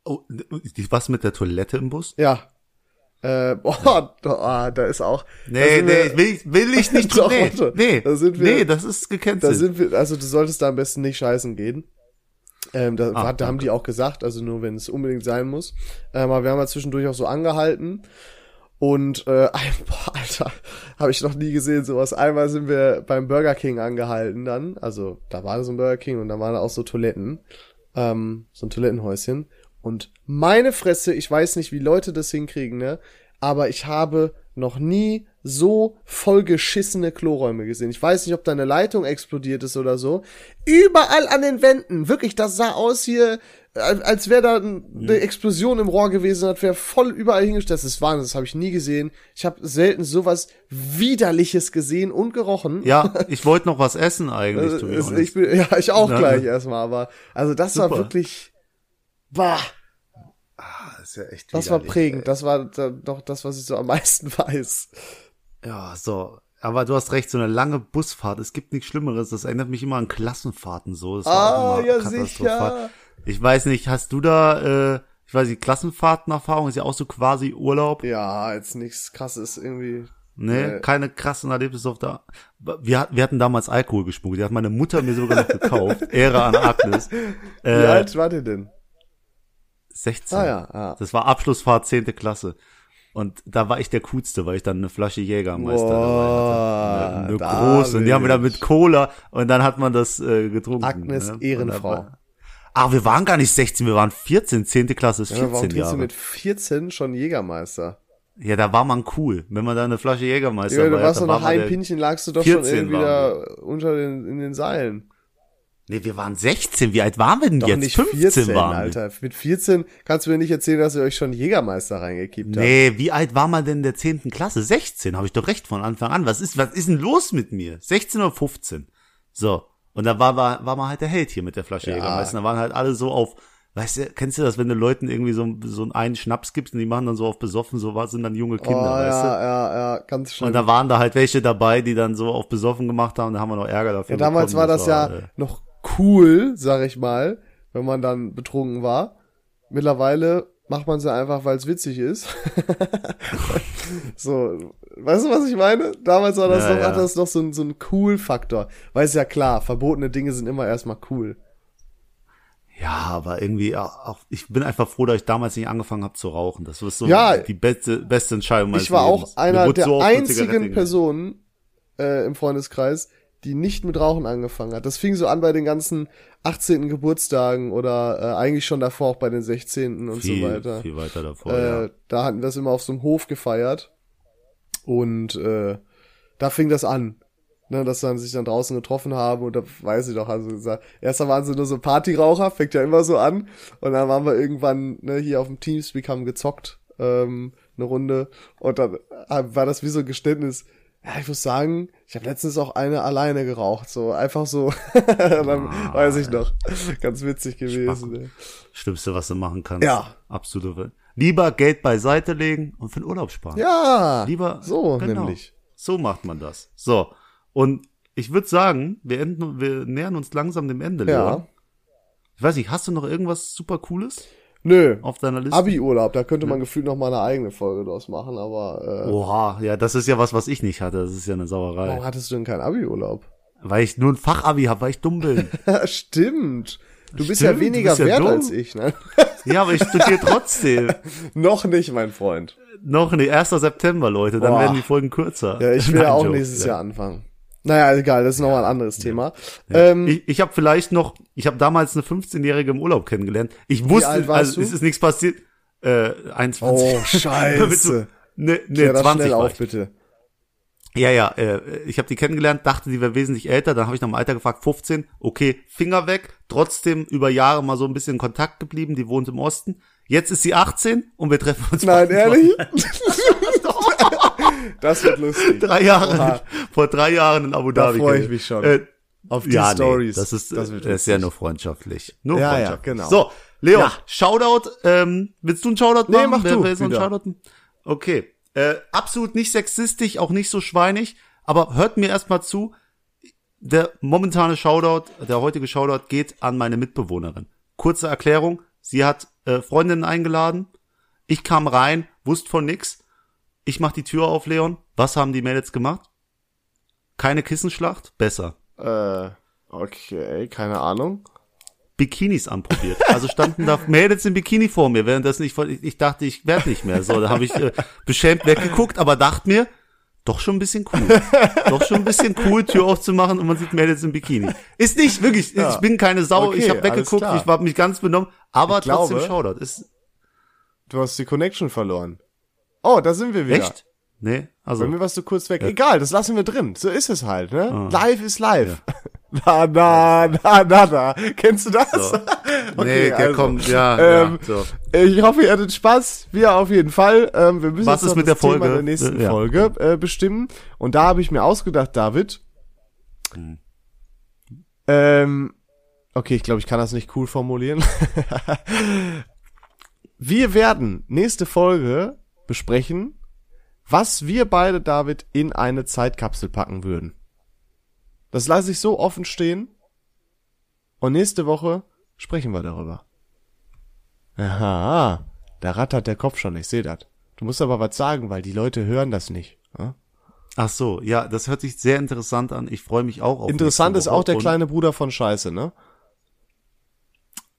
Oh, was mit der Toilette im Bus? Ja. Äh, boah, da, da ist auch. da Nee, nee, wir- will, ich- will ich nicht Doch. Nee, nee, Da sind wir- nee, das ist Da gecancelt. sind wir, also du solltest da am besten nicht scheißen gehen. Ähm, da, Ah, da haben die auch gesagt, also nur wenn es unbedingt sein muss. Ähm, aber wir haben ja zwischendurch auch so angehalten. Und äh, boah, Alter, habe ich noch nie gesehen sowas. Einmal sind wir beim Burger King angehalten dann. Also da war so ein Burger King und da waren auch so Toiletten. Ähm, so ein Toilettenhäuschen. Und meine Fresse, ich weiß nicht, wie Leute das hinkriegen, ne? Aber ich habe noch nie so vollgeschissene Kloräume gesehen. Ich weiß nicht, ob da eine Leitung explodiert ist oder so. Überall an den Wänden. Wirklich, das sah aus hier, als wäre da eine Explosion im Rohr gewesen, das wäre voll überall hingestellt. Das ist Wahnsinn, das habe ich nie gesehen. Ich habe selten sowas widerliches gesehen und gerochen. Ja, ich wollte noch was essen eigentlich. Also, ich bin, ja, ich auch Ja, gleich erstmal, aber also das war Super. wirklich, bah, das ist ja echt das war prägend. Das war doch das, was ich so am meisten weiß. Ja, so. Aber du hast recht, so eine lange Busfahrt, es gibt nichts Schlimmeres. Das erinnert mich immer an Klassenfahrten so. Das Ah, ja, sicher. Ich weiß nicht, hast du da, äh, ich weiß nicht, Klassenfahrtenerfahrung ist ja auch so quasi Urlaub. Ja, jetzt nichts krasses irgendwie. Ne, Nee. keine krassen Erlebnisse auf der. Wir, wir hatten damals Alkohol geschmuggelt. Die hat meine Mutter mir sogar noch gekauft. Ehre an Agnes. Wie Äh, alt war der denn? 16. Ah ja, ah. Das war Abschlussfahrt 10. Klasse. Und da war ich der Coolste, weil ich dann eine Flasche Jägermeister Boah, dabei hatte. Eine, eine David. große. Und die haben wir dann mit Cola und dann hat man das äh, getrunken. Agnes ne? Ehrenfrau. Da Ah, wir waren gar nicht 16, wir waren 14. 10. Klasse ist Ja, 14 warum trinkst Jahre. du mit 14 schon Jägermeister? ja, da war man cool. Wenn man da eine Flasche Jägermeister Ja, du warst doch nach einem der- Pinchen lagst du doch schon 14 irgendwie da unter den, in den Seilen. Nee, wir waren 16. Wie alt waren wir denn Doch jetzt? nicht 15 14, waren. Alter. Mit 14 kannst du mir nicht erzählen, dass ihr euch schon Jägermeister reingekippt habt. Nee, wie alt war man denn in der 10. Klasse? 16, habe ich doch recht von Anfang an. Was ist, was ist denn los mit mir? 16 oder 15? So. Und da war, war, war man halt der Held hier mit der Flasche Ja. Jägermeister. Da waren halt alle so auf, weißt du, kennst du das, wenn du Leuten irgendwie so, so einen Schnaps gibst und die machen dann so auf besoffen, so was sind dann junge Oh, Kinder, weißt du? ja, ja, ja, ganz schlimm. Und da waren da halt welche dabei, die dann so auf besoffen gemacht haben, da haben wir noch Ärger dafür ja, damals bekommen. war das ja äh, noch cool, sag ich mal, wenn man dann betrunken war. Mittlerweile macht man es ja einfach, weil es witzig ist. so, weißt du, was ich meine? Damals war das Ja, noch, ja. hat das noch so ein, so ein Cool-Faktor. Weil es ja klar, verbotene Dinge sind immer erstmal cool. Ja, aber irgendwie auch, ich bin einfach froh, dass ich damals nicht angefangen habe zu rauchen. Das war so Ja. die beste, beste Entscheidung meines Ich war Lebens. auch einer der so einzigen Personen äh, im Freundeskreis, die nicht mit Rauchen angefangen hat. Das fing so an bei den ganzen 18. Geburtstagen oder äh, eigentlich schon davor auch bei den 16. und viel, so weiter. Viel weiter davor, Äh, ja. Da hatten wir das immer auf so einem Hof gefeiert. Und äh, da fing das an. Ne, dass dann sich dann draußen getroffen haben und da weiß ich doch, also gesagt, erst waren sie nur so Partyraucher, fängt ja immer so an. Und dann waren wir irgendwann ne, hier auf dem Teamspeak, haben gezockt, ähm, eine Runde. Und dann äh, war das wie so ein Geständnis. Ja, ich muss sagen, ich habe letztens auch eine alleine geraucht, so einfach so. dann Ah, weiß ich noch, ganz witzig gewesen. Ne? Schlimmste, was du machen kannst. Ja. Absolute. Lieber Geld beiseite legen und für den Urlaub sparen. Ja, Lieber. so genau. nämlich. So macht man das. So. Und ich würde sagen, wir, enden, wir nähern uns langsam dem Ende, Ja. Leon. Ich weiß nicht, hast du noch irgendwas super Cooles Nö, auf deiner Liste? Abi-Urlaub, da könnte man gefühlt noch mal eine eigene Folge draus machen, aber äh, Oha, ja, das ist ja was, was ich nicht hatte. Das ist ja eine Sauerei. warum hattest du denn keinen Abi-Urlaub? Weil ich nur ein Fachabi habe, weil ich dumm bin. Stimmt. Du bist Stimmt, ja weniger bist ja wert dumm. als ich, ne? ja, aber ich studiere trotzdem. noch nicht, mein Freund. Noch nicht. 1. September, Leute. Dann Boah. werden die Folgen kürzer. Ja, ich will Nein, ja auch Joke. nächstes Ja. Jahr anfangen. Naja, egal, das ist nochmal ein anderes Thema. Ähm, Ich, ich habe vielleicht noch, ich habe damals eine 15-Jährige im Urlaub kennengelernt. Ich wusste, also es ist nichts passiert. Äh, 21. oh, scheiße. Ne, Klär ne, das 20 schnell auf, bitte. Ja, ja, äh, ich habe die kennengelernt, dachte, die wäre wesentlich älter, dann habe ich nach dem Alter gefragt, 15, okay, Finger weg, trotzdem über Jahre mal so ein bisschen in Kontakt geblieben, die wohnt im Osten. Jetzt ist sie 18 und wir treffen uns Nein, ehrlich? das wird lustig. drei Jahre, Oha. vor drei Jahren in Abu Da Dhabi. freu ich gewesen. mich schon. Äh, Auf die ja, Stories. Nee, das ist, Das das, wird ist ja nur freundschaftlich. Nur Ja, ja, freundschaftlich. genau. So, Leon, Ja. Shoutout, ähm, willst du einen Shoutout Nee, machen? mach Wer- du wer wieder. Shoutout? Okay, äh, absolut nicht sexistisch, auch nicht so schweinig, aber hört mir erstmal zu, der momentane Shoutout, der heutige Shoutout geht an meine Mitbewohnerin. Kurze Erklärung, sie hat äh, Freundinnen eingeladen, ich kam rein, wusste von nix, ich mach die Tür auf, Leon, was haben die Mädels gemacht? Keine Kissenschlacht? Besser. Äh, okay, keine Ahnung. Bikinis anprobiert. Also standen da Mädels im Bikini vor mir, während das nicht, ich, ich dachte, ich werde nicht mehr. So, da habe ich äh, beschämt weggeguckt, aber dachte mir, doch schon ein bisschen cool. Doch schon ein bisschen cool, Tür aufzumachen und man sieht Mädels im Bikini. Ist nicht, wirklich, ich bin keine Sau, Okay, ich habe weggeguckt, ich war mich ganz benommen, aber Ich glaube- trotzdem Shoutout. Ist Du hast die Connection verloren. Oh, da sind wir wieder. echt? Nee, also. Bei mir warst du kurz weg. Egal, das lassen wir drin. So ist es halt, ne? Live ist live. Na, na, na, na, na. Kennst du das? So. Okay, nee, der also, kommt, ja, ähm, ja so. Ich hoffe, ihr hattet Spaß. Wir auf jeden Fall. Ähm, wir müssen Was jetzt ist mit das der Thema Folge? der nächsten ja. Folge äh, bestimmen. Und da habe ich mir ausgedacht, David. Hm. Ähm, okay, ich glaube, ich kann das nicht cool formulieren. wir werden nächste Folge besprechen, was wir beide, David, in eine Zeitkapsel packen würden. Das lasse ich so offen stehen. Und nächste Woche sprechen wir darüber. Aha, da rattert der Kopf schon, ich sehe das. Du musst aber was sagen, weil die Leute hören das nicht. Ja? Ach so, ja, das hört sich sehr interessant an. Ich freue mich auch auf Interessant ist auch der kleine Bruder von Scheiße, ne?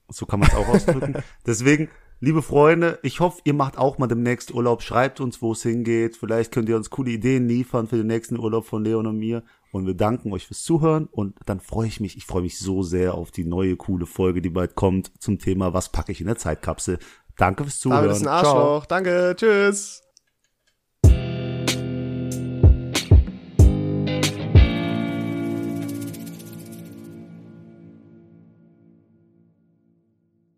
So kann man es auch ausdrücken. Deswegen, liebe Freunde, ich hoffe, ihr macht auch mal demnächst Urlaub. Schreibt uns, wo es hingeht. Vielleicht könnt ihr uns coole Ideen liefern für den nächsten Urlaub von Leon und mir. Und wir danken euch fürs Zuhören. Und dann freue ich mich, ich freue mich so sehr auf die neue coole Folge, die bald kommt zum Thema, was packe ich in der Zeitkapsel. Danke fürs Zuhören. David ist ein Arschloch. Danke, tschüss.